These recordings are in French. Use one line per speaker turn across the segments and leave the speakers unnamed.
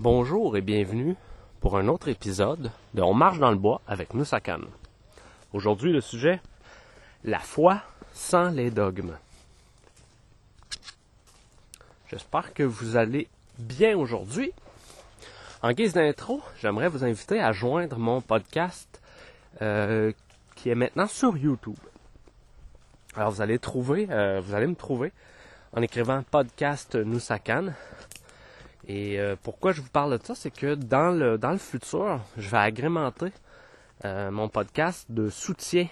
Bonjour et bienvenue pour un autre épisode de On marche dans le bois avec Nusakan. Aujourd'hui le sujet la foi sans les dogmes. J'espère que vous allez bien aujourd'hui. En guise d'intro, j'aimerais vous inviter à joindre mon podcast euh, qui est maintenant sur YouTube. Alors vous allez trouver, euh, vous allez me trouver en écrivant podcast Nusakan et euh, pourquoi je vous parle de ça, c'est que dans le, dans le futur, je vais agrémenter euh, mon podcast de soutien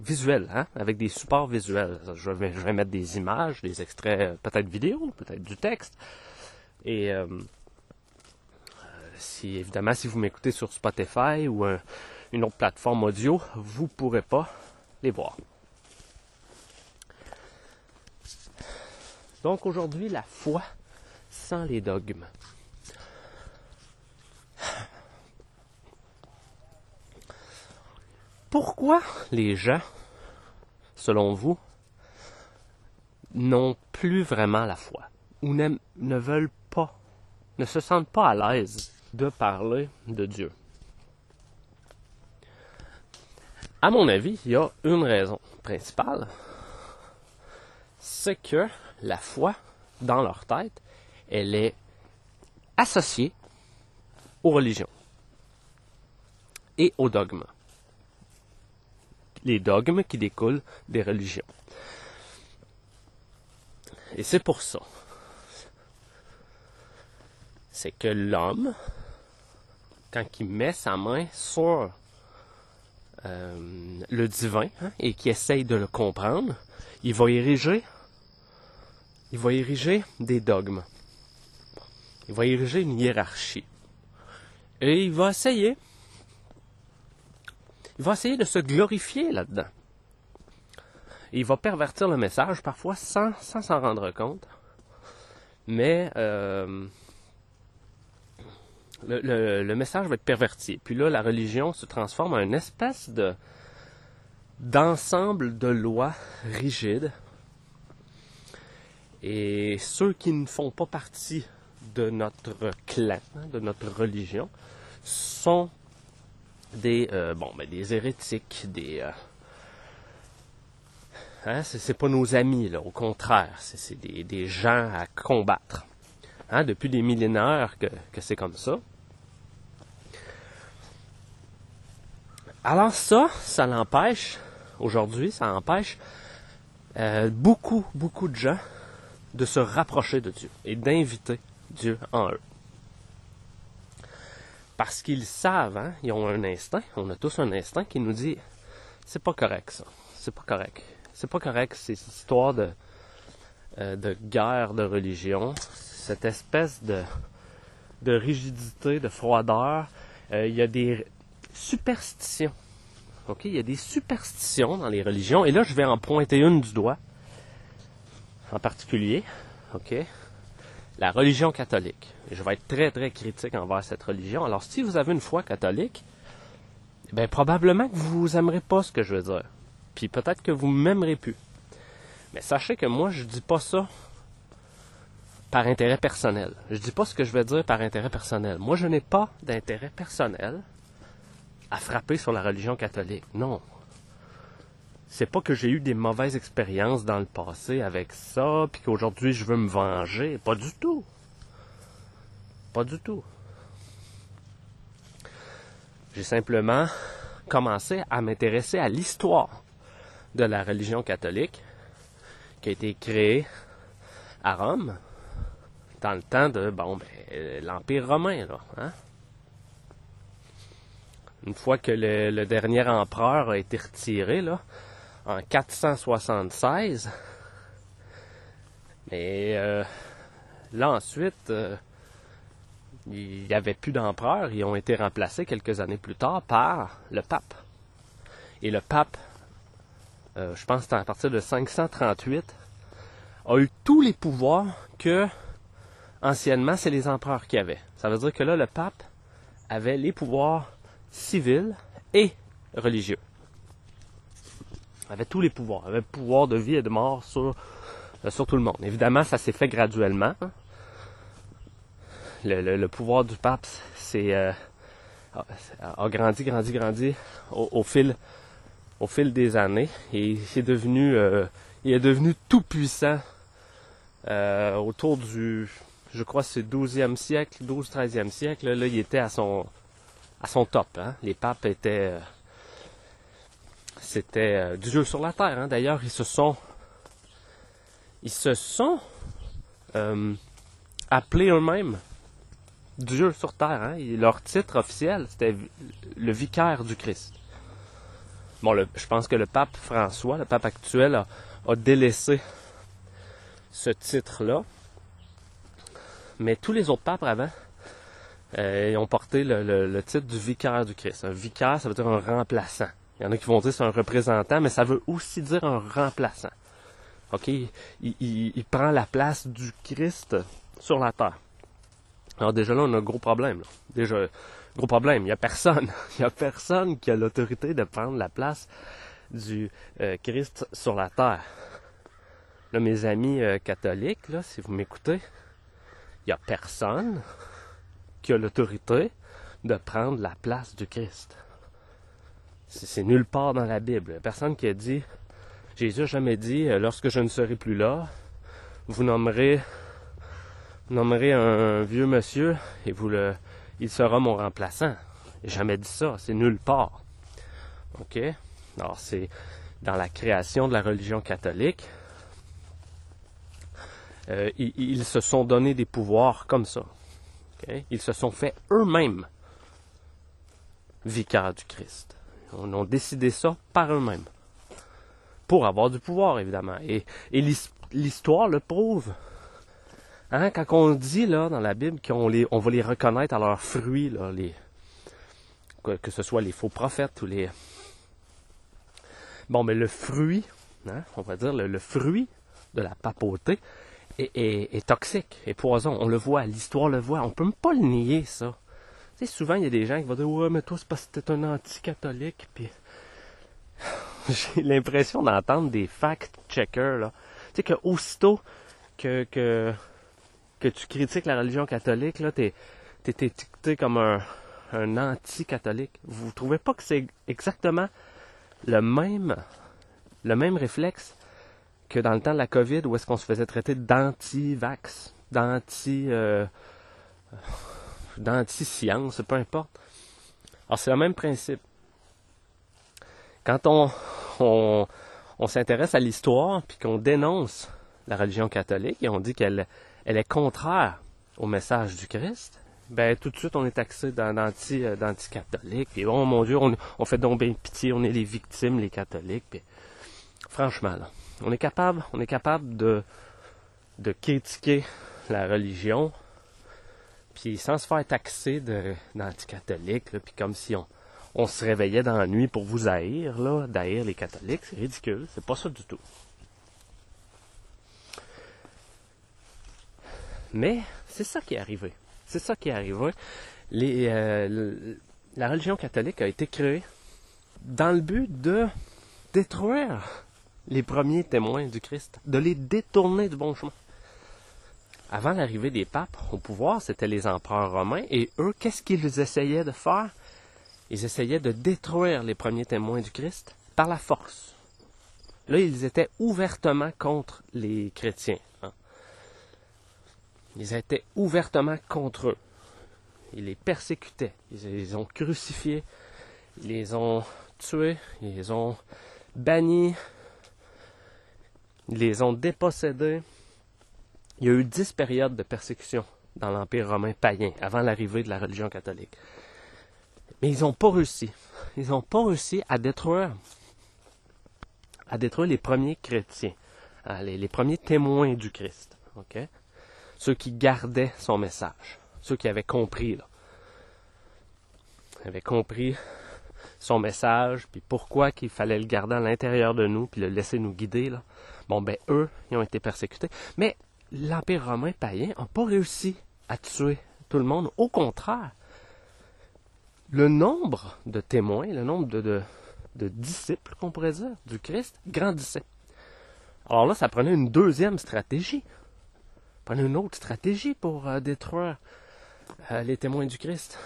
visuel, hein, avec des supports visuels. Je vais, je vais mettre des images, des extraits, euh, peut-être vidéo, peut-être du texte. Et si évidemment, si vous m'écoutez sur Spotify ou une autre plateforme audio, vous pourrez pas les voir. Donc aujourd'hui, la foi les dogmes. Pourquoi les gens, selon vous, n'ont plus vraiment la foi ou ne veulent pas, ne se sentent pas à l'aise de parler de Dieu? À mon avis, il y a une raison principale, c'est que la foi, dans leur tête, elle est associée aux religions et aux dogmes. Les dogmes qui découlent des religions. Et c'est pour ça. C'est que l'homme, quand il met sa main sur euh, le divin hein, et qui essaye de le comprendre, il va ériger, il va ériger des dogmes. Il va ériger une hiérarchie. Et il va essayer. Il va essayer de se glorifier là-dedans. il va pervertir le message parfois sans s'en rendre compte. Mais euh, le, le, message va être perverti. Puis là, la religion se transforme en une espèce de d'ensemble de lois rigides. Et ceux qui ne font pas partie de notre clan, hein, de notre religion, sont des euh, bon ben, des hérétiques, des euh, hein, c'est pas nos amis là, au contraire, c'est des, des, gens à combattre. Hein, depuis des millénaires que, c'est comme ça. Alors ça, ça l'empêche, aujourd'hui, ça empêche euh, beaucoup, beaucoup de gens de se rapprocher de Dieu et d'inviter Dieu en eux. Parce qu'ils savent, hein, ils ont un instinct, on a tous un instinct qui nous dit c'est pas correct ça, c'est pas correct. C'est pas correct ces histoires de, euh, de guerre de religion, cette espèce de, de rigidité, de froideur. Euh, il y a des superstitions. OK? Il y a des superstitions dans les religions. Et là, je vais en pointer une du doigt, en particulier. OK? La religion catholique. Je vais être très, très critique envers cette religion. Alors, si vous avez une foi catholique, ben, probablement que vous n'aimerez pas ce que je veux dire. Puis peut-être que vous ne m'aimerez plus. Mais sachez que moi, je dis pas ça par intérêt personnel. Je dis pas ce que je veux dire par intérêt personnel. Moi, je n'ai pas d'intérêt personnel à frapper sur la religion catholique. Non c'est pas que j'ai eu des mauvaises expériences dans le passé avec ça, puis qu'aujourd'hui je veux me venger. Pas du tout. Pas du tout. J'ai simplement commencé à m'intéresser à l'histoire de la religion catholique qui a été créée à Rome dans le temps de bon ben, l'Empire romain là, hein? Une fois que le, le, dernier empereur a été retiré là, en 476. Mais euh, là ensuite, euh, il n'y avait plus d'empereurs. Ils ont été remplacés quelques années plus tard par le pape. Et le pape, euh, je pense que à partir de 538, a eu tous les pouvoirs que anciennement c'est les empereurs qui avaient. Ça veut dire que là, le pape avait les pouvoirs civils et religieux avait tous les pouvoirs, avait le pouvoir de vie et de mort sur, euh, sur tout le monde. Évidemment, ça s'est fait graduellement. le, pouvoir du pape, c'est euh, a grandi, grandi, grandi au, fil au fil des années et il est devenu euh, il est devenu tout puissant autour du je crois c'est 12e siècle, 12 13e siècle là, il était à son à son top hein. Les papes étaient c'était du jeu sur la terre hein. D'ailleurs, ils se sont ils se sont appelés eux-mêmes Dieu sur terre. Hein? leur titre officiel, c'était le vicaire du Christ. Bon, je pense que le pape François, le pape actuel, a, délaissé ce titre-là. Mais tous les autres papes avant, euh, ont porté le, titre du vicaire du Christ. Un vicaire, ça veut dire un remplaçant. Il y en a qui vont dire c'est un représentant, mais ça veut aussi dire un remplaçant. OK? il prend la place du Christ sur la terre. Alors déjà là, on a un gros problème. Déjà, gros problème, il n'y a personne. Il n'y a personne qui a l'autorité de prendre la place du euh, Christ sur la terre. Mes amis euh, catholiques, si vous m'écoutez, il n'y a personne qui a l'autorité de prendre la place du Christ. C'est nulle part dans la Bible. Personne qui a dit, Jésus n'a jamais dit, euh, lorsque je ne serai plus là, vous nommerez nommerez un vieux monsieur et vous le, il sera mon remplaçant. J'ai jamais dit ça, c'est nulle part. OK? Alors, c'est dans la création de la religion catholique. Euh, ils, se sont donné des pouvoirs comme ça. Ils se sont fait eux-mêmes vicaires du Christ. Ils ont décidé ça par eux-mêmes. Pour avoir du pouvoir, évidemment. Et, l'histoire le prouve. Hein, quand on dit là dans la Bible qu'on les, on va les reconnaître à leurs fruits, là, que, ce soit les faux prophètes ou les. Bon, mais le fruit, hein, on va dire le, fruit de la papauté est, toxique, est poison. On le voit, l'histoire le voit. On peut même pas le nier, ça. Souvent, il y a des gens qui vont dire Ouais, mais toi, c'est parce que t'es un anti-catholique. Puis j'ai l'impression d'entendre des fact-checkers, là. Tu sais, que aussitôt que, que que tu critiques la religion catholique, là, t'es, t'es étiqueté comme un, un anti-catholique. Vous trouvez pas que c'est exactement le même, le même réflexe que dans le temps de la COVID où est-ce qu'on se faisait traiter d'anti-vax, d'anti, euh, d'anti-science, peu importe. Alors c'est le même principe. Quand on, s'intéresse à l'histoire puis qu'on dénonce la religion catholique et on dit qu'elle elle est contraire au message du Christ, ben tout de suite on est taxé euh, d'anti-catholique. Puis oh mon Dieu, on, fait donc bien pitié, on est les victimes, les catholiques. Franchement, on est capable, on est capable de critiquer la religion, puis sans se faire taxer d'anti-catholique, puis comme si on, se réveillait dans la nuit pour vous haïr, là, d'haïr les catholiques, c'est ridicule, c'est pas ça du tout. Mais c'est ça qui est arrivé. C'est ça qui est arrivé. Euh, la religion catholique a été créée dans le but de détruire les premiers témoins du Christ, de les détourner du bon chemin. Avant l'arrivée des papes au pouvoir, c'était les empereurs romains, et eux, qu'est-ce qu'ils essayaient de faire? Ils essayaient de détruire les premiers témoins du Christ par la force. Là, ils étaient ouvertement contre les chrétiens. Ils étaient ouvertement contre eux. Ils les persécutaient. Ils les ont crucifiés. Ils les ont tués. Ils les ont bannis. Ils les ont dépossédés. Il y a eu dix périodes de persécution dans l'Empire romain païen, avant l'arrivée de la religion catholique. Mais ils n'ont pas réussi. Ils n'ont pas réussi à détruire, les premiers chrétiens, hein, les, les premiers témoins du Christ. Ceux qui gardaient son message, ceux qui avaient compris, là, avaient compris son message, puis pourquoi qu'il fallait le garder à l'intérieur de nous, puis le laisser nous guider, là. Bon, ben, eux, ils ont été persécutés. Mais l'Empire romain païen n'a pas réussi à tuer tout le monde. Au contraire, le nombre de témoins, le nombre de, disciples, qu'on pourrait dire, du Christ, grandissait. Alors là, ça prenait une deuxième stratégie prenez une autre stratégie pour euh, détruire euh, les témoins du Christ.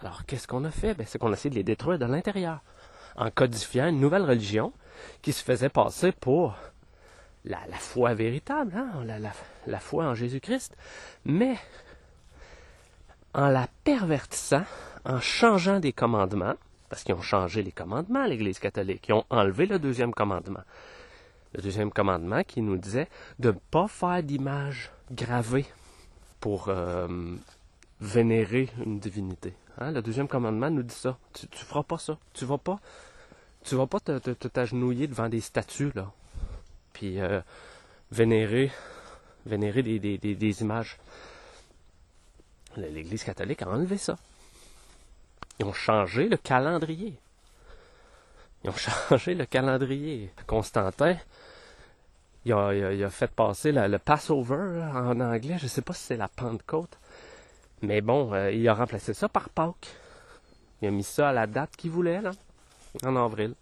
Alors, qu'est-ce qu'on a fait? Ben, c'est qu'on a essayé de les détruire de l'intérieur, en codifiant une nouvelle religion qui se faisait passer pour la, foi véritable, hein? la, foi en Jésus-Christ, mais en la pervertissant, en changeant des commandements, parce qu'ils ont changé les commandements l'Église catholique, ils ont enlevé le deuxième commandement. Le deuxième commandement qui nous disait de ne pas faire d'image gravée pour euh, vénérer une divinité. Hein? Le deuxième commandement nous dit ça. Tu, ne feras pas ça. Tu vas pas, vas pas te, t'agenouiller devant des statues là, puis euh, vénérer, vénérer des, des images. L'Église catholique a enlevé ça. Ils ont changé le calendrier. Ils ont changé le calendrier. Constantin, il a, fait passer le Passover en anglais. Je ne sais pas si c'est la Pentecôte. Mais bon, euh, il a remplacé ça par Pâques. Il a mis ça à la date qu'il voulait, là, en avril.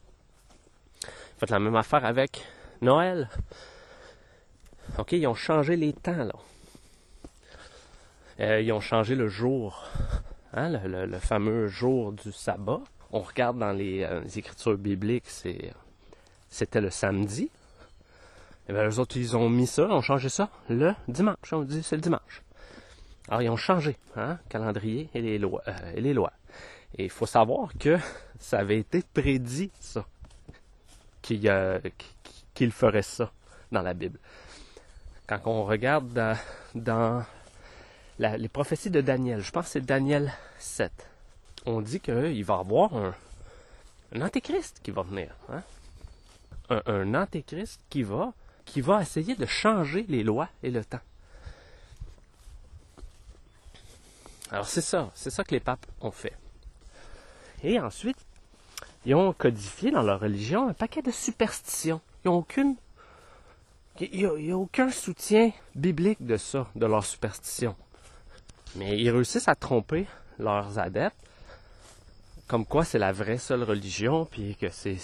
Il a fait la même affaire avec Noël. OK, ils ont changé les temps, là. Euh, ils ont changé le jour, hein, le, fameux jour du sabbat. On regarde dans les, euh, écritures bibliques, c'était le samedi. Et eh bien, les autres, ils ont mis ça, ont changé ça le dimanche. On dit c'est le dimanche. Alors, ils ont changé, hein, calendrier et les lois. Euh, et les lois. Et il faut savoir que ça avait été prédit, ça, qu'il ferait ça dans la Bible. Quand on regarde dans les prophéties de Daniel, je pense que c'est Daniel 7, on dit qu'il va y avoir un, antéchrist qui va venir. Hein? Un, antéchrist qui va, qui va essayer de changer les lois et le temps. Alors c'est ça, c'est ça que les papes ont fait. Et ensuite, ils ont codifié dans leur religion un paquet de superstitions. Ils n'ont aucune. Il n'y a, aucun soutien biblique de ça, de leur superstition. Mais ils réussissent à tromper leurs adeptes, comme quoi c'est la vraie seule religion, puis que c'est,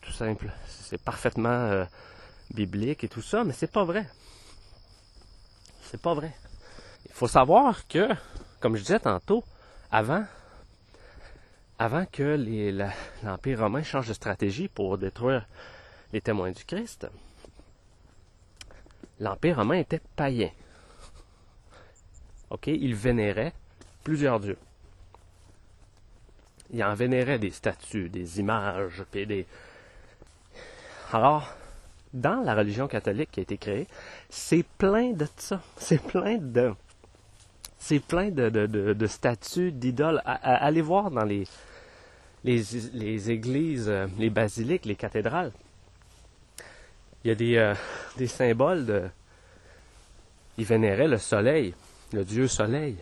tout simple, c'est parfaitement euh, biblique et tout ça, mais c'est pas vrai. C'est pas vrai. Il faut savoir que, comme je disais tantôt, avant, avant que l'Empire romain change de stratégie pour détruire les témoins du Christ, l'Empire romain était païen. OK? Il vénérait plusieurs dieux. Il en vénérait des statues, des images, des... Alors, dans la religion catholique qui a été créée, c'est plein de ça. C'est plein de... Statues, d'idoles. allez voir dans les, les, églises, euh, les basiliques, les cathédrales. Il y a des, euh, des symboles de... Ils vénéraient le soleil le dieu soleil.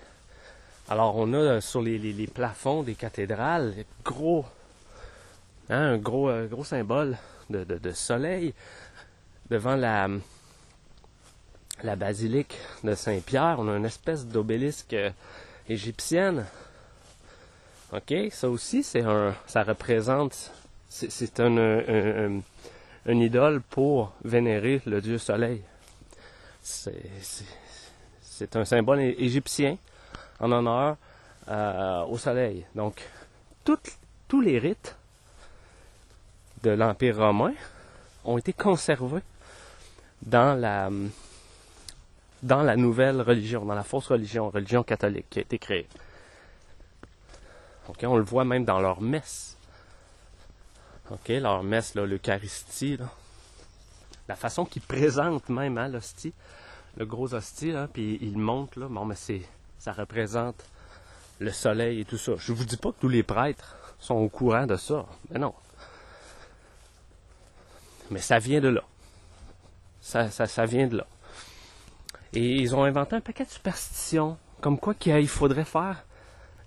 Alors on a euh, sur les, plafonds des cathédrales gros, hein, un gros, euh, gros symbole de, soleil devant la, la basilique de Saint-Pierre. On a une espèce d'obélisque égyptienne. Ok, ça aussi c'est un, ça représente, c'est un, idole pour vénérer le dieu soleil. C'est un symbole égyptien en honneur euh, au soleil. Donc, tous les rites de l'Empire romain ont été conservés dans la, nouvelle religion, dans la fausse religion, religion catholique qui a été créée. on le voit même dans leur messe. Ok, leur messe, l'Eucharistie, la façon qu'ils présentent même hein, l'hostie, le gros hostie, puis il monte, là. Bon, mais c'est, ça représente le soleil et tout ça. Je vous dis pas que tous les prêtres sont au courant de ça. Mais non. Mais ça vient de là. Ça vient de là. Et ils ont inventé un paquet de superstitions, comme quoi qu'il faudrait faire,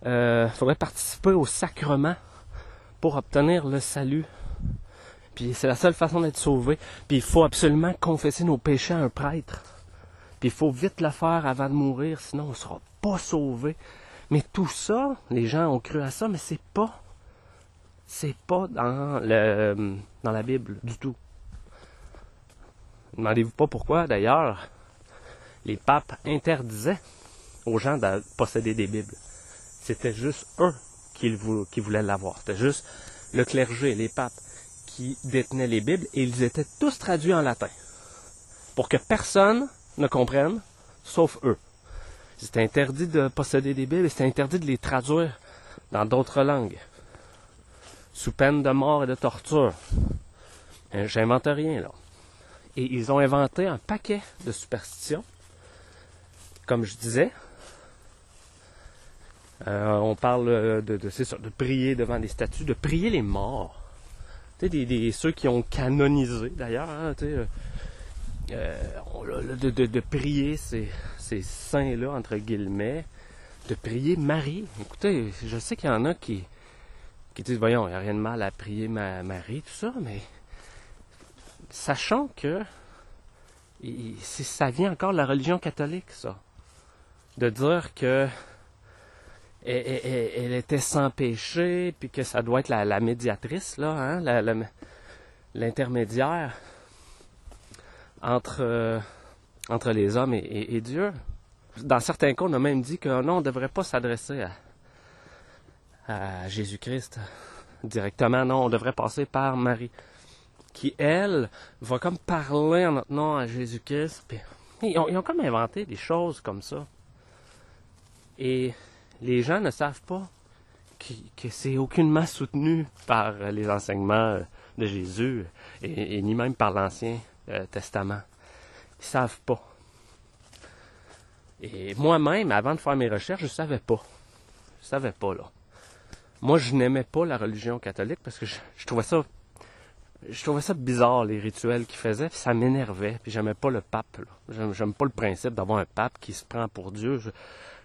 euh, faudrait participer au sacrement pour obtenir le salut. Puis c'est la seule façon d'être sauvé. Puis il faut absolument confesser nos péchés à un prêtre. Puis il faut vite le faire avant de mourir, sinon on ne sera pas sauvé. Mais tout ça, les gens ont cru à ça, mais c'est pas. C'est pas dans, le, dans la Bible du tout. Demandez-vous pas pourquoi, d'ailleurs, les papes interdisaient aux gens de posséder des Bibles. C'était juste eux qui, qui voulaient l'avoir. C'était juste le clergé, les papes qui détenaient les Bibles et ils étaient tous traduits en latin. Pour que personne ne comprenne, sauf eux. C'était interdit de posséder des Bibles et c'était interdit de les traduire dans d'autres langues. Sous peine de mort et de torture. J'invente rien là. Et ils ont inventé un paquet de superstitions. Comme je disais, euh, on parle de, de, de prier devant des statues, de prier les morts. Tu des, des, ceux qui ont canonisé d'ailleurs, hein, euh, de, de, de, prier ces, ces saints-là, entre guillemets, de prier Marie. Écoutez, je sais qu'il y en a qui, qui disent, voyons, il n'y a rien de mal à prier ma, Marie, tout ça, mais sachant que ça vient encore de la religion catholique, ça. De dire que elle, était sans péché, puis que ça doit être la, médiatrice, là, hein, l'intermédiaire entre, euh, entre les hommes et, Dieu. Dans certains cas, on a même dit que non, on ne devrait pas s'adresser à, à Jésus-Christ directement. Non, on devrait passer par Marie, qui, elle, va comme parler en notre nom à Jésus-Christ. Ils ont, ils ont comme inventé des choses comme ça. Et les gens ne savent pas que, c'est aucunement soutenu par les enseignements de Jésus et, ni même par l'Ancien euh, Testament. Ils savent pas. Et moi-même, avant de faire mes recherches, je savais pas. Je savais pas, là. Moi, je n'aimais pas la religion catholique parce que je, trouvais ça je trouvais ça bizarre, les rituels qu'ils faisaient, puis ça m'énervait, puis j'aimais pas le pape. J'aime pas le principe d'avoir un pape qui se prend pour Dieu.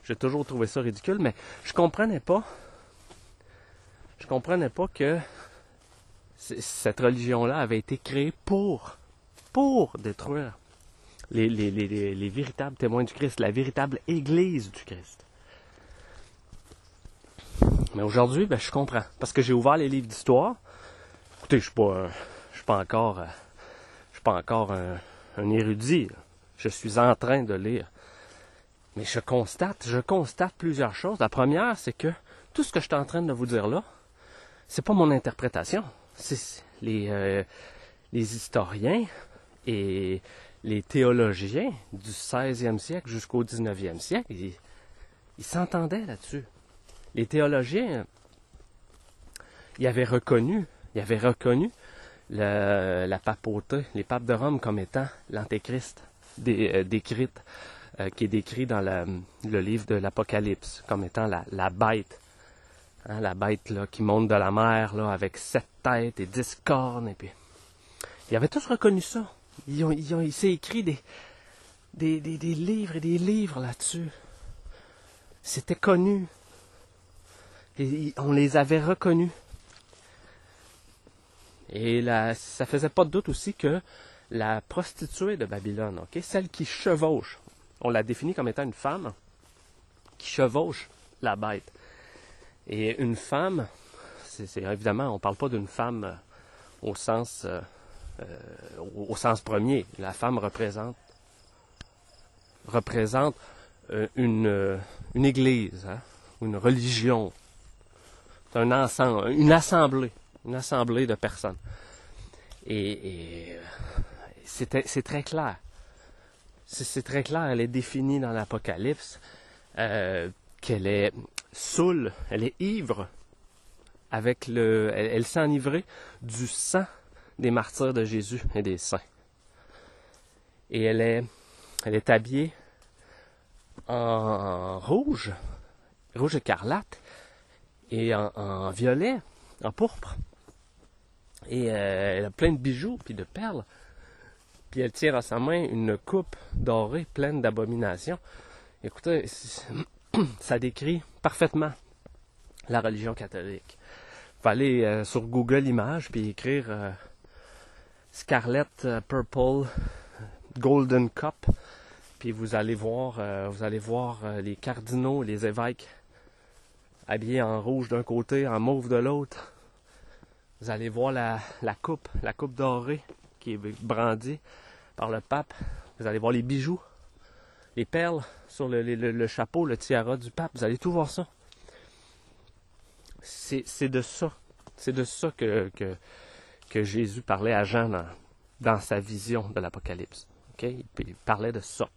J'ai toujours trouvé ça ridicule, mais je comprenais pas. Je comprenais pas que cette religion-là avait été créée pour, pour détruire les, les, les, les, véritables témoins du Christ, la véritable Église du Christ. Mais aujourd'hui, ben, je comprends. Parce que j'ai ouvert les livres d'histoire. Écoutez, je suis pas, je suis pas encore, je suis pas encore un, un érudit. Je suis en train de lire mais je constate, je constate plusieurs choses. La première, c'est que tout ce que je suis en train de vous dire là, c'est pas mon interprétation. C'est les, euh, les historiens et les théologiens du 16e siècle jusqu'au 19e siècle, ils, s'entendaient là-dessus. Les théologiens, ils avaient reconnu, ils avaient reconnu la papauté, les papes de Rome comme étant l'antéchrist euh, décrite euh, qui est décrit dans le livre de l'Apocalypse comme étant la, bête. Hein, la bête là, qui monte de la mer là, avec sept têtes et dix cornes. Et puis... Ils avaient tous reconnu ça. Ils ont, ils ont, il s'est écrit des, des, des, des livres et des livres là-dessus. C'était connu. On les avait reconnus. Et là, ça faisait pas de doute aussi que la prostituée de Babylone, ok, celle qui chevauche, on la définit comme étant une femme qui chevauche la bête. Et une femme, c'est évidemment, on ne parle pas d'une femme euh, au sens, euh, euh, au, sens premier. La femme représente, une, église, hein, une religion, un ensemble, une assemblée, une assemblée de personnes. Et c'est très clair c'est très clair, elle est définie dans l'Apocalypse, euh, qu'elle est saoule, elle est ivre, avec le, elle, s'est enivrée du sang des martyrs de Jésus et des saints. Et elle est, elle est habillée en rouge, rouge écarlate, et en, violet, en pourpre. Et euh, elle a plein de bijoux puis de perles puis elle tire à sa main une coupe dorée pleine d'abominations. Écoutez, ça décrit parfaitement la religion catholique. Vous euh, sur Google Images puis écrire euh, Scarlet euh, Purple Golden Cup, puis vous allez voir, vous allez voir les cardinaux, les évêques habillés en rouge d'un côté, en mauve de l'autre. Vous allez voir la, la coupe, la coupe dorée qui est brandie par le pape. Vous allez voir les bijoux les perles sur le, chapeau, le tiara du pape. Vous allez tout voir ça. C'est de ça. C'est de ça que, que, Jésus parlait à Jean dans, dans sa vision de l'Apocalypse. Il, parlait de ça.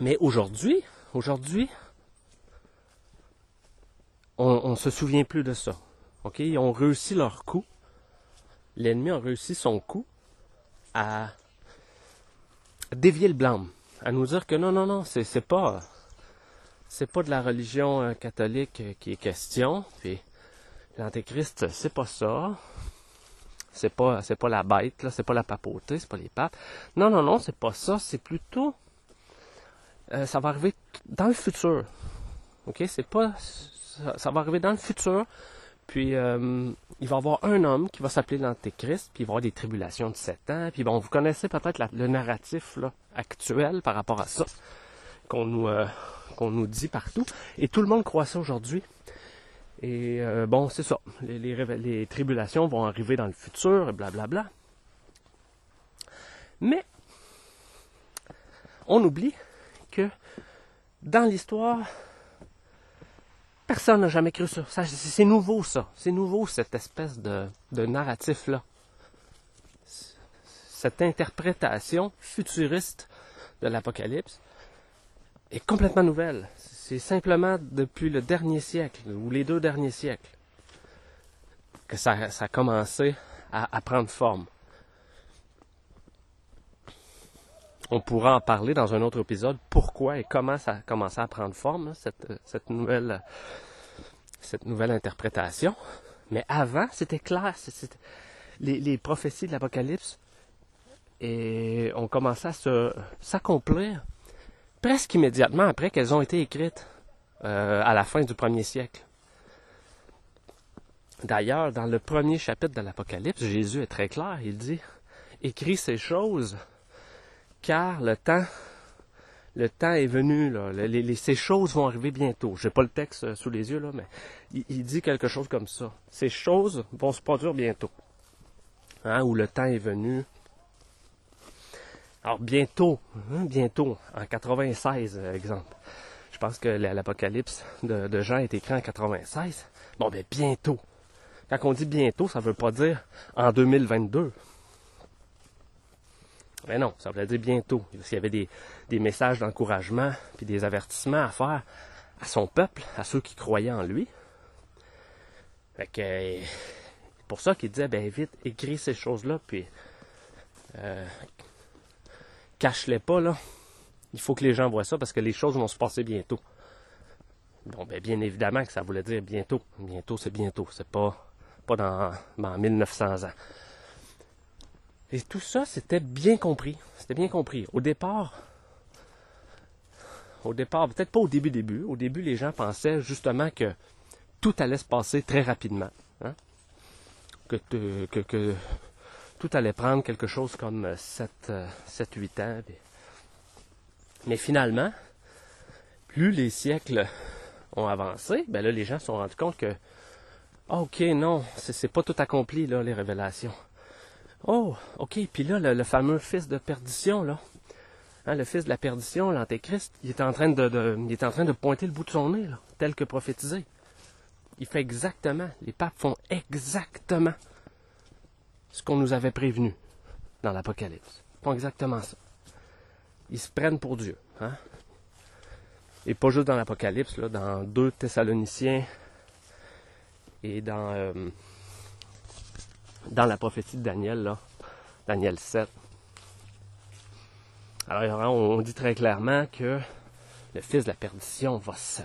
Mais aujourd'hui, aujourd'hui, on ne se souvient plus de ça. Ils ont réussi leur coup. L'ennemi a réussi son coup à dévier le blâme, à nous dire que non, non, non, c'est, c'est pas, c'est pas de la religion euh, catholique euh, qui est question. Puis l'antéchrist, c'est pas ça. C'est pas, c'est pas la bête, là, c'est pas la papauté, c'est pas les papes. Non, non, non, c'est pas ça. C'est plutôt, euh, ça va arriver dans le futur. Ok, c'est pas, ça va arriver dans le futur. Puis euh, il va y avoir un homme qui va s'appeler l'Antéchrist, puis il va y avoir des tribulations de sept ans. Puis bon, vous connaissez peut-être le narratif actuel par rapport à ça, qu'on nous, euh, nous dit partout. Et tout le monde croit ça aujourd'hui. Et euh, bon, c'est ça. Les, tribulations vont arriver dans le futur, et blablabla. Mais on oublie que dans l'histoire, Personne n'a jamais cru ça. C'est nouveau, ça. C'est nouveau, cette espèce de, de narratif-là. Cette interprétation futuriste de l'Apocalypse est complètement nouvelle. C'est simplement depuis le dernier siècle, ou les deux derniers siècles, que ça, a commencé à prendre forme. On pourra en parler dans un autre épisode, pourquoi et comment ça a commencé à prendre forme, hein, cette, nouvelle cette nouvelle interprétation. Mais avant, c'était clair. c'était- les, prophéties de l'Apocalypse et ont commencé à s'accomplir presque immédiatement après qu'elles ont été écrites euh, à la fin du premier siècle. D'ailleurs, dans le premier chapitre de l'Apocalypse, Jésus est très clair. Il dit Écris ces choses, car le temps le temps est venu, ces choses vont arriver bientôt. J'ai pas le texte euh, sous les yeux, là, mais il, dit quelque chose comme ça. Ces choses vont se produire bientôt. Hein, où le temps est venu. Alors, bientôt, hein, bientôt, en 96, euh, exemple. Je pense que la- l'Apocalypse de, de Jean est écrit en 96. Bon, ben, bientôt. Quand on dit bientôt, ça veut pas dire en 2022. Mais non, ça voulait dire bientôt. Parce qu'il y avait des, des messages d'encouragement puis des avertissements à faire à son peuple, à ceux qui croyaient en lui. Fait que, euh, c'est pour ça qu'il disait, ben vite, écris ces choses-là, puis euh, cache-les pas, là. Il faut que les gens voient ça parce que les choses vont se passer bientôt. Bon, ben bien évidemment que ça voulait dire bientôt. Bientôt, c'est bientôt. C'est pas, pas dans, dans 1900 ans. Et tout ça, c'était bien compris. C'était bien compris. Au départ, au départ, peut-être pas au début début. Au début, les gens pensaient justement que tout allait se passer très rapidement. hein. Que, tout allait prendre quelque chose comme 7-8 ans. puis- Mais finalement, plus les siècles ont avancé, ben là, les gens se sont rendus compte que, ah, ok, non, c'est pas tout accompli, là, les révélations. Oh, ok, puis là, le, fameux fils de perdition, là, hein, le fils de la perdition, l'antéchrist, il est en train de, il est en train de pointer le bout de son nez, tel que prophétisé. Il fait exactement, les papes font exactement ce qu'on nous avait prévenu dans l'Apocalypse. Ils font exactement ça. Ils se prennent pour Dieu, hein. Et pas juste dans l'Apocalypse, là, dans 2 Thessaloniciens et dans, euh, dans la prophétie de Daniel, là, Daniel 7. Alors, on dit très clairement que le fils de la perdition va se,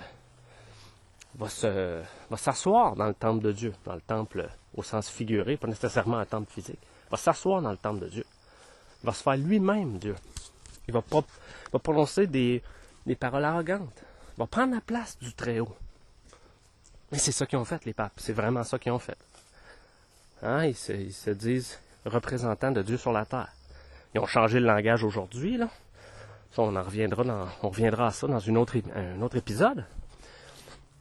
va se, va s'asseoir dans le temple de Dieu, dans le temple au sens figuré, pas nécessairement un temple physique. Va s'asseoir dans le temple de Dieu. Il va se faire lui-même Dieu. Il va prononcer des, des paroles arrogantes. Il va prendre la place du Très-Haut. Mais c'est ça qu'ils ont fait, les papes. C'est vraiment ça qu'ils ont fait. Hein, ils, se, disent représentants de Dieu sur la terre. Ils ont changé le langage aujourd'hui, là. On en reviendra à ça dans autre, un autre épisode.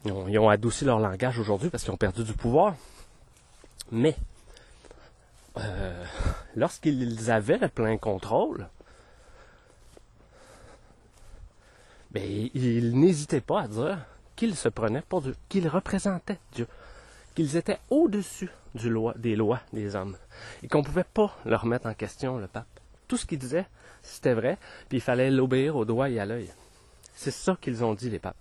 Ils ont, ils ont adouci leur langage aujourd'hui parce qu'ils ont perdu du pouvoir. Mais, euh, lorsqu'ils avaient le plein contrôle, ben, ils n'hésitaient pas à dire qu'ils se prenaient pour Dieu, qu'ils représentaient Dieu, qu'ils étaient au-dessus des lois des hommes, et qu'on ne pouvait pas leur mettre en question le pape. Tout ce qu'ils disaient, c'était vrai, puis il fallait l'obéir au doigt et à l'œil. C'est ça qu'ils ont dit, les papes.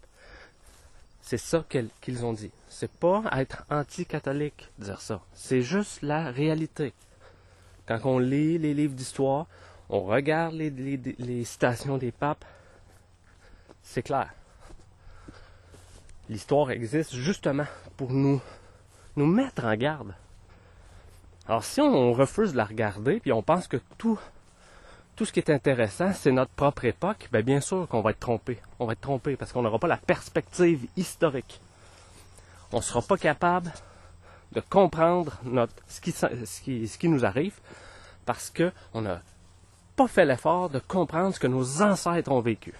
C'est ça qu'ils ont dit. C'est pas être anti-catholique, dire ça. C'est juste la réalité. Quand on lit les livres d'histoire, on regarde les citations des papes, c'est clair. L'histoire existe justement pour nous, nous mettre en garde. Alors si on refuse de la regarder, puis on pense que tout, tout ce qui est intéressant, c'est notre propre époque, bien, bien sûr qu'on va être trompé. On va être trompé parce qu'on n'aura pas la perspective historique. On ne sera pas capable de comprendre notre, ce, qui, ce, qui, ce qui nous arrive parce qu'on n'a pas fait l'effort de comprendre ce que nos ancêtres ont vécu.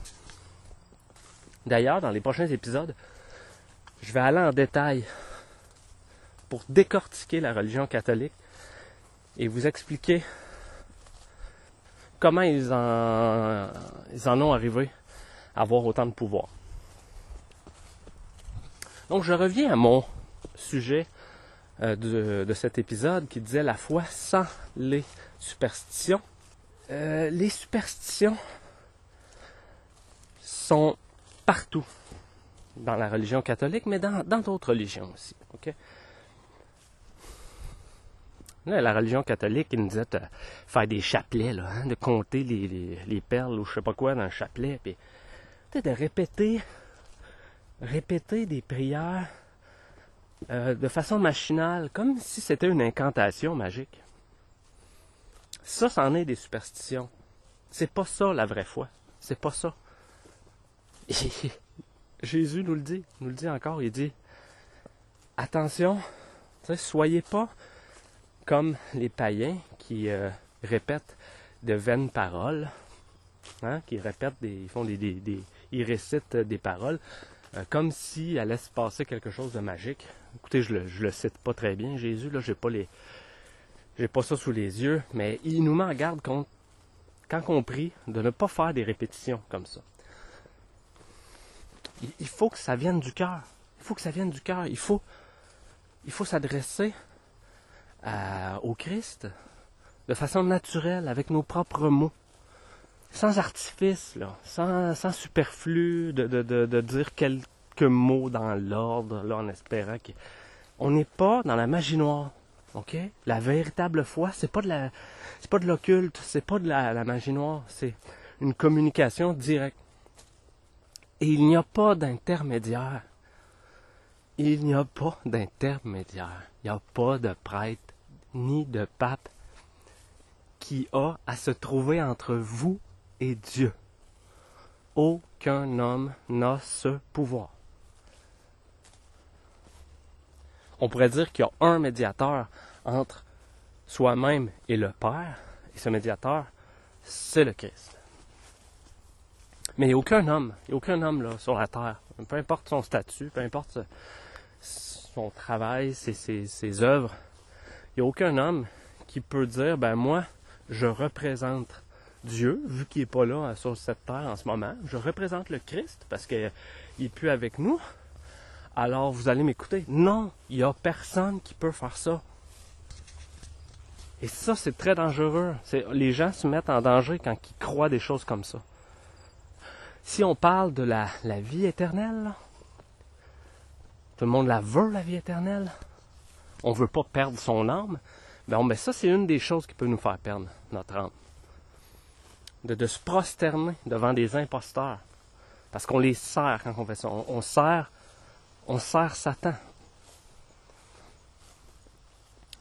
D'ailleurs, dans les prochains épisodes, je vais aller en détail pour décortiquer la religion catholique et vous expliquer comment ils en, ils en ont arrivé à avoir autant de pouvoir. Donc je reviens à mon sujet euh, de, cet épisode qui disait la foi sans les superstitions. Euh, les superstitions sont partout dans la religion catholique, mais dans d'autres religions aussi. La religion catholique, il nous disait de faire des chapelets, là, hein, de compter les, perles ou je sais pas quoi dans le chapelet, puis de répéter, répéter des prières euh, de façon machinale, comme si c'était une incantation magique. Ça, c'en est des superstitions. C'est pas ça la vraie foi. C'est pas ça. Jésus nous le dit, nous le dit encore, il dit attention, soyez pas comme les païens qui euh, répètent de vaines paroles, hein, qui répètent des, ils font des, ils récitent des paroles euh, comme si allait se passer quelque chose de magique. Écoutez, je le, le cite pas très bien, Jésus, là, j'ai pas les, j'ai pas ça sous les yeux, mais il nous met en garde contre, quand on prie, de ne pas faire des répétitions comme ça il faut que ça vienne du cœur. Il faut que ça vienne du cœur. Il faut, il faut s'adresser au Christ de façon naturelle, avec nos propres mots, sans artifice, là, sans, sans superflu de, de, de, dire quelques mots dans l'ordre, là, en espérant qu'on n'est pas dans la magie noire. OK? La véritable foi, c'est pas de la, c'est pas de l'occulte, c'est pas de la magie noire, c'est une communication directe. Et il n'y a pas d'intermédiaire. Il n'y a pas d'intermédiaire. Il n'y a pas de prêtre ni de pape qui a à se trouver entre vous et Dieu. Aucun homme n'a ce pouvoir. On pourrait dire qu'il y a un médiateur entre soi-même et le Père, et ce médiateur, c'est le Christ. Mais il n'y a aucun homme, il n'y a aucun homme là, sur la terre, peu importe son statut, peu importe son travail, ses, œuvres, n'y a aucun homme qui peut dire, ben moi, je représente Dieu, vu qu'il n'est pas là sur cette terre en ce moment. Je représente le Christ parce qu'il n'est plus avec nous. Alors vous allez m'écouter. Non, il n'y a personne qui peut faire ça. Et ça, c'est très dangereux. Les gens se mettent en danger quand ils croient des choses comme ça. Si on parle de la, vie éternelle, tout le monde la veut, la vie éternelle. On ne veut pas perdre son âme. Bon, mais ça, c'est une des choses qui peut nous faire perdre notre âme. De, se prosterner devant des imposteurs. Parce qu'on les sert quand on fait ça. On, sert, on sert Satan.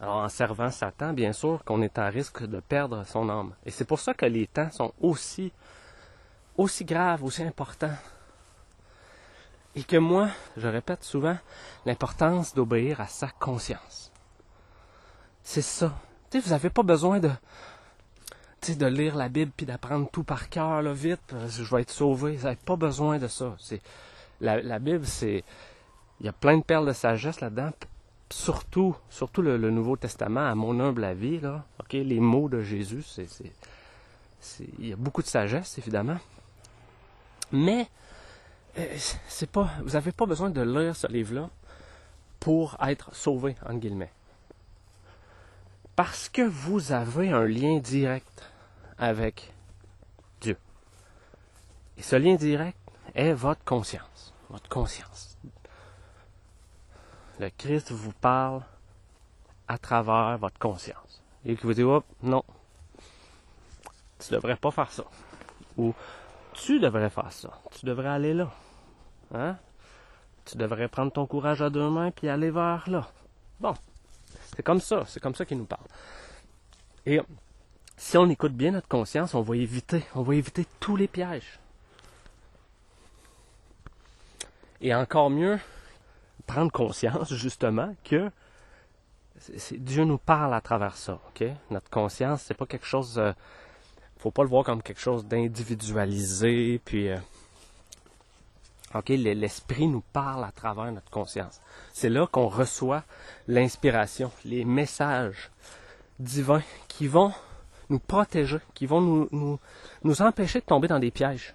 Alors, en servant Satan, bien sûr qu'on est à risque de perdre son âme. Et c'est pour ça que les temps sont aussi aussi grave, aussi important. Et que moi, je répète souvent, l'importance d'obéir à sa conscience. C'est ça. Vous n'avez pas besoin de, de lire la Bible puis d'apprendre tout par cœur, là, vite, je vais être sauvé. Vous n'avez pas besoin de ça. C'est, la, Bible, c'est, il y a plein de perles de sagesse là-dedans. Surtout, surtout le, Nouveau Testament, à mon humble avis, là. OK, les mots de Jésus, c'est, il y a beaucoup de sagesse, évidemment. Mais euh, c'est pas, vous n'avez pas besoin de lire ce livre-là pour être sauvé, entre guillemets. Parce que vous avez un lien direct avec Dieu. Et ce lien direct est votre conscience. Votre conscience. Le Christ vous parle à travers votre conscience. Et qui vous dit, oh, non, tu devrais pas faire ça. Ou tu devrais faire ça. Tu devrais aller là. Hein? Tu devrais prendre ton courage à deux mains puis aller vers là. Bon. C'est comme ça. C'est comme ça qu'il nous parle. Et si on écoute bien notre conscience, on va éviter, on va éviter tous les pièges. Et encore mieux, prendre conscience justement que Dieu nous parle à travers ça, ok? Notre conscience, c'est pas quelque chose, euh, faut pas le voir comme quelque chose d'individualisé, puis, euh, ok, l'esprit nous parle à travers notre conscience. C'est là qu'on reçoit l'inspiration, les messages divins qui vont nous protéger, qui vont nous, nous, nous empêcher de tomber dans des pièges.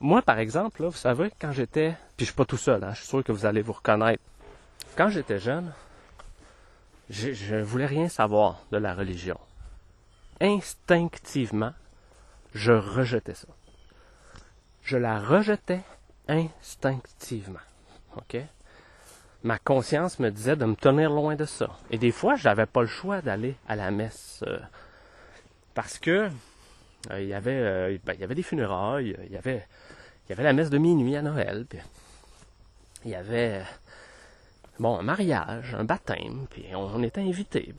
Moi, par exemple, là, vous savez, quand j'étais, puis je suis pas tout seul, hein, je suis sûr que vous allez vous reconnaître. Quand j'étais jeune, je ne voulais rien savoir de la religion. Instinctivement, je rejetais ça. Je la rejetais instinctivement. Ma conscience me disait de me tenir loin de ça. Et des fois, je n'avais pas le choix d'aller à la messe. Euh, parce que euh, il, y avait, euh, ben, il y avait des funérailles, il y avait, y avait la messe de minuit à Noël, il y avait bon, un mariage, un baptême, puis on, était invités.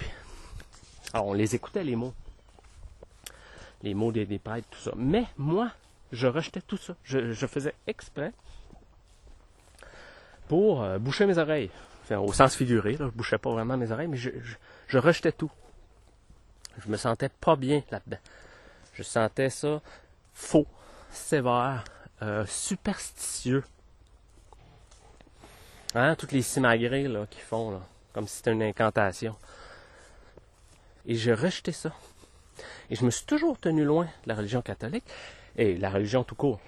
Alors, on les écoutait, les mots. Les mots des, des prêtres, tout ça. Mais moi, je rejetais tout ça. Je, faisais exprès pour euh, boucher mes oreilles. Enfin, au sens figuré, là, je bouchais pas vraiment mes oreilles, mais je, je, rejetais tout. Je me sentais pas bien là-dedans. Je sentais ça faux, sévère, euh, superstitieux. Hein, toutes les simagrées là, qu'ils font, comme si c'était une incantation. Et j'ai rejeté ça. Et je me suis toujours tenu loin de la religion catholique et la religion tout court.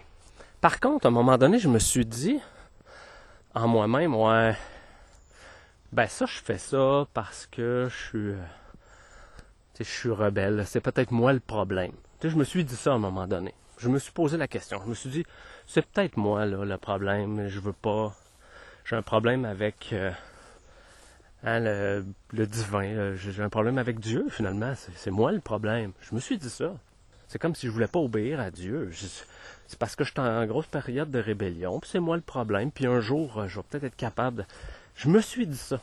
Par contre, à un moment donné, je me suis dit en moi-même, ouais, ben ça, je fais ça parce que je suis, je suis rebelle. C'est peut-être moi le problème. je me suis dit ça à un moment donné. Je me suis posé la question. Je me suis dit, c'est peut-être moi là, le problème. Je veux pas j'ai un problème avec euh, hein, le, divin. J'ai un problème avec Dieu, finalement. C'est moi le problème. Je me suis dit ça. C'est comme si je voulais pas obéir à Dieu. C'est parce que je suis en grosse période de rébellion, puis c'est moi le problème. Puis un jour, euh, je vais peut-être être capable de... Je me suis dit ça.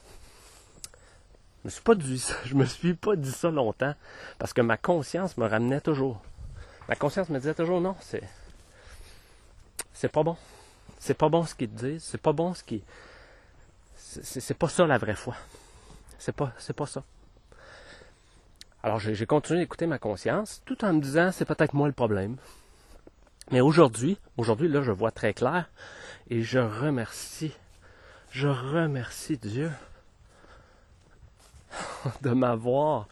Je me suis pas dit ça. Je me suis pas dit ça longtemps. Parce que ma conscience me ramenait toujours. Ma conscience me disait toujours non, c'est. C'est pas bon. C'est pas bon ce qu'ils te disent, c'est pas bon ce qui. C'est pas ça la vraie foi. C'est pas, c'est pas ça. Alors j'ai continué d'écouter ma conscience, tout en me disant c'est peut-être moi le problème. Mais aujourd'hui, aujourd'hui là je vois très clair et je remercie, je remercie Dieu de m'avoir,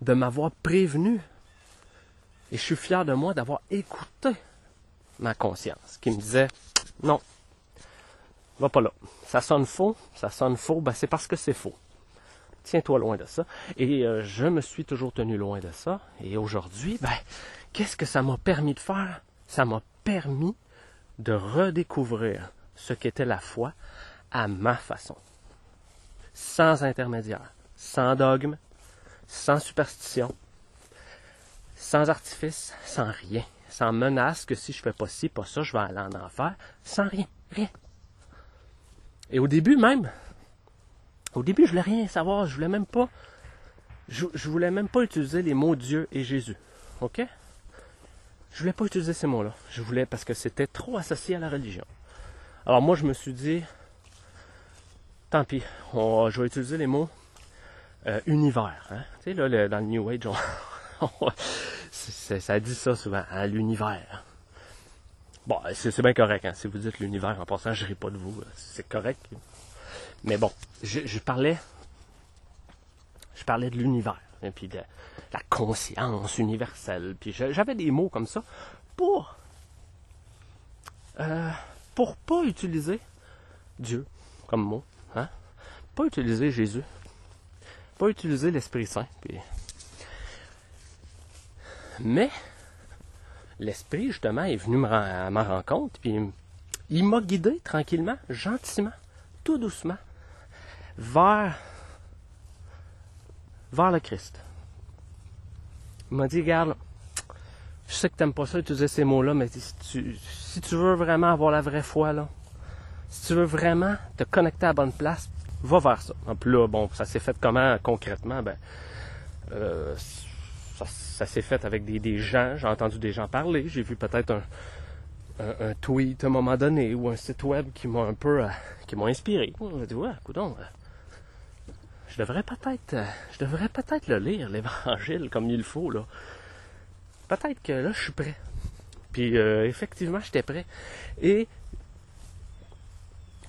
de m'avoir prévenu. Et je suis fier de moi d'avoir écouté ma conscience qui me disait non. Va pas là. Ça sonne faux, ça sonne faux, ben c'est parce que c'est faux. Tiens-toi loin de ça. Et euh, je me suis toujours tenu loin de ça. Et aujourd'hui, ben, qu'est-ce que ça m'a permis de faire? Ça m'a permis de redécouvrir ce qu'était la foi à ma façon. Sans intermédiaire, sans dogme, sans superstition, sans artifice, sans rien sans menace que si je fais pas ci, pas ça, je vais aller en enfer, sans rien, rien. Et au début même, au début, je voulais rien savoir, je voulais même pas, je, voulais même pas utiliser les mots Dieu et Jésus, ok? Je voulais pas utiliser ces mots-là. Je voulais parce que c'était trop associé à la religion. Alors moi, je me suis dit, tant pis, je vais utiliser les mots euh, univers. Hein? Tu sais, là, dans le New Age, on, ça dit ça souvent, à l'univers. Bon, c'est bien correct, hein. si vous dites l'univers, en passant, je ris pas de vous, c'est correct. Mais bon, je, parlais, je parlais de l'univers, et puis de la conscience universelle, puis j'avais des mots comme ça pour euh, pour pas utiliser Dieu comme mot, hein? Pas utiliser Jésus, pas utiliser l'Esprit Saint. Mais l'Esprit, justement, est venu à ma rencontre, puis il m'a guidé tranquillement, gentiment, tout doucement, vers, le Christ. Il m'a dit, regarde, je sais que tu n'aimes pas ça utiliser ces mots-là, mais si tu, si tu veux vraiment avoir la vraie foi, là, si tu veux vraiment te connecter à la bonne place, va vers ça. Puis là, bon, ça s'est fait comment concrètement? Ben, euh, ça, s'est fait avec des, gens, j'ai entendu des gens parler, j'ai vu peut-être un, tweet à un moment donné ou un site web qui m'a un peu euh, qui m'a inspiré. On dit ouais, euh, je devrais peut-être je devrais peut-être le lire l'évangile comme il faut là. Peut-être que là je suis prêt. Puis effectivement, j'étais prêt et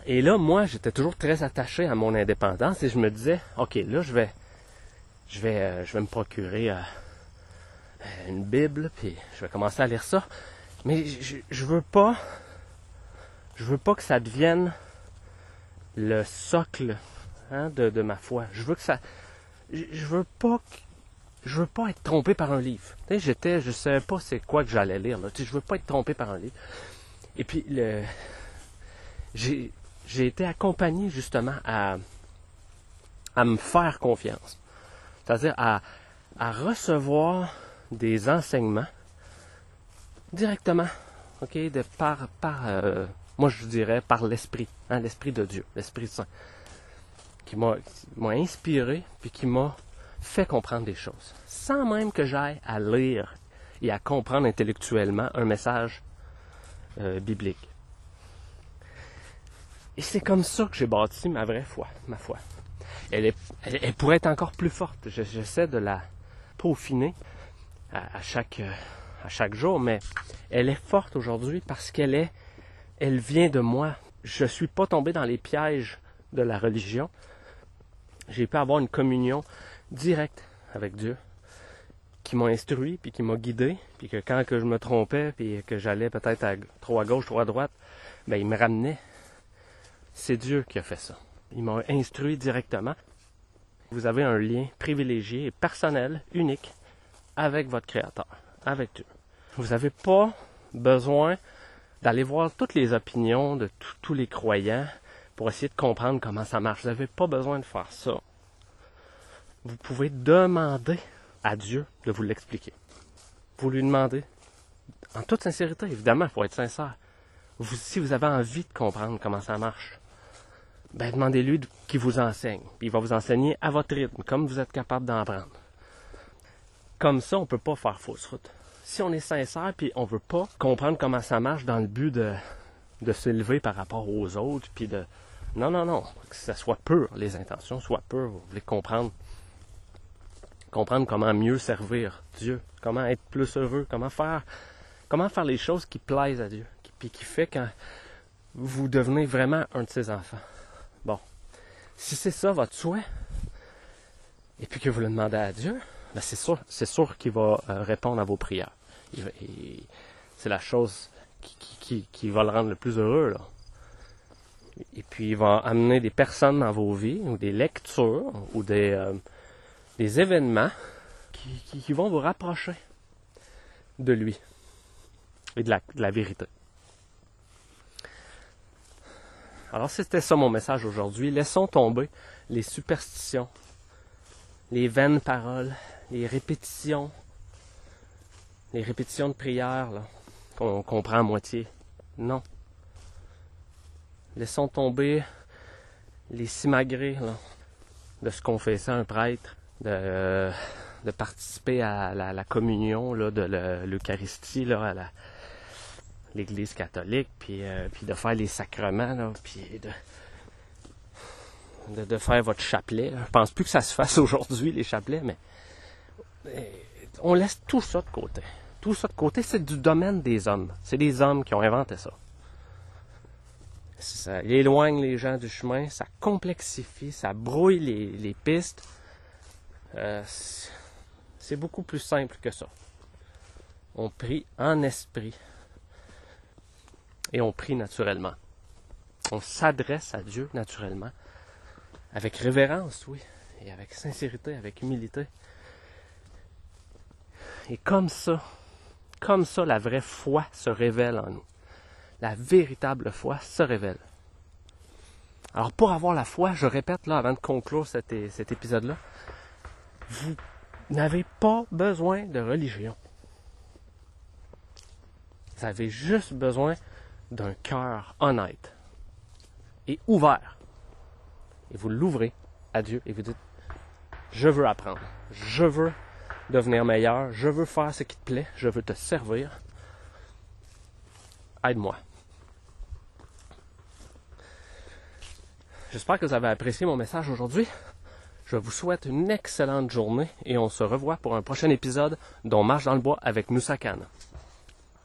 et là, moi, j'étais toujours très attaché à mon indépendance et je me disais, OK, là, je vais, je vais, euh, je vais me procurer euh, une Bible, puis je vais commencer à lire ça. Mais je, je veux pas, je veux pas que ça devienne le socle hein, de, ma foi. Je veux que ça, je, veux pas, je veux pas être trompé par un livre. J'étais, je savais pas c'est quoi que j'allais lire. Là. Je veux pas être trompé par un livre. Et puis le, j'ai, j'ai été accompagné justement à, à me faire confiance. C'est-à-dire à, à recevoir des enseignements directement, ok, de par, par euh, moi je dirais par l'esprit, hein, l'esprit de Dieu, l'esprit saint, qui m'a, inspiré puis qui m'a fait comprendre des choses, sans même que j'aille à lire et à comprendre intellectuellement un message euh, biblique. Et c'est comme ça que j'ai bâti ma vraie foi, ma foi. Elle, est, elle, pourrait être encore plus forte. J'essaie de la peaufiner à, chaque, à chaque jour, mais elle est forte aujourd'hui parce qu'elle est, elle vient de moi. Je ne suis pas tombé dans les pièges de la religion. J'ai pu avoir une communion directe avec Dieu qui m'a instruit, puis qui m'a guidé, puis que quand que je me trompais, puis que j'allais peut-être à, trop à gauche, trop à droite, ben il me ramenait c'est Dieu qui a fait ça. Il m'a instruit directement. Vous avez un lien privilégié et personnel, unique, avec votre Créateur, avec Dieu. Vous n'avez pas besoin d'aller voir toutes les opinions de tous les croyants pour essayer de comprendre comment ça marche. Vous n'avez pas besoin de faire ça. Vous pouvez demander à Dieu de vous l'expliquer. Vous lui demandez, en toute sincérité, évidemment, il faut être sincère. si vous avez envie de comprendre comment ça marche, ben demandez-lui qu'il vous enseigne. Puis il va vous enseigner à votre rythme, comme vous êtes capable d'en prendre. Comme ça, on ne peut pas faire fausse route. Si on est sincère, puis on veut pas comprendre comment ça marche dans le but de, de s'élever par rapport aux autres, puis de... Non, non, non. Que ça soit pur, les intentions soient pures. Vous voulez comprendre comprendre comment mieux servir Dieu, comment être plus heureux, comment faire, comment faire les choses qui plaisent à Dieu, puis qui fait quand vous devenez vraiment un de ses enfants. Bon, si c'est ça votre souhait, et puis que vous le demandez à Dieu, ben c'est sûr, c'est sûr qu'il va euh, répondre à vos prières. c'est la chose qui, va le rendre le plus heureux. Là. Et puis il va amener des personnes dans vos vies, ou des lectures, ou des, euh, des événements qui, vont vous rapprocher de lui et de la vérité. Alors c'était ça mon message aujourd'hui. Laissons tomber les superstitions, les vaines paroles, les répétitions, les répétitions de prière qu'on comprend à moitié. Non. Laissons tomber les simagrées de ce qu'on fait ça un prêtre, de, de participer à la, communion là, de l'Eucharistie, à l'Église catholique, puis, euh, puis de faire les sacrements, puis de, de, faire votre chapelet. Je pense plus que ça se fasse aujourd'hui, les chapelets, mais euh, on laisse tout ça de côté. Tout ça de côté, c'est du domaine des hommes. C'est des hommes qui ont inventé ça. Ça éloigne les gens du chemin, ça complexifie, ça brouille les, pistes. Euh, c'est beaucoup plus simple que ça. On prie en esprit et on prie naturellement. On s'adresse à Dieu naturellement, avec révérence, oui, et avec sincérité, avec humilité. Et comme ça, comme ça, la vraie foi se révèle en nous. La véritable foi se révèle. Alors pour avoir la foi, je répète là avant de conclure cet, épisode-là, vous n'avez pas besoin de religion. Vous avez juste besoin d'un cœur honnête et ouvert. Et vous l'ouvrez à Dieu et vous dites, je veux apprendre, je veux devenir meilleur, je veux faire ce qui te plaît, je veux te servir. Aide-moi. J'espère que vous avez apprécié mon message aujourd'hui. Je vous souhaite une excellente journée et on se revoit pour un prochain épisode dont Marche dans le bois avec Moussa.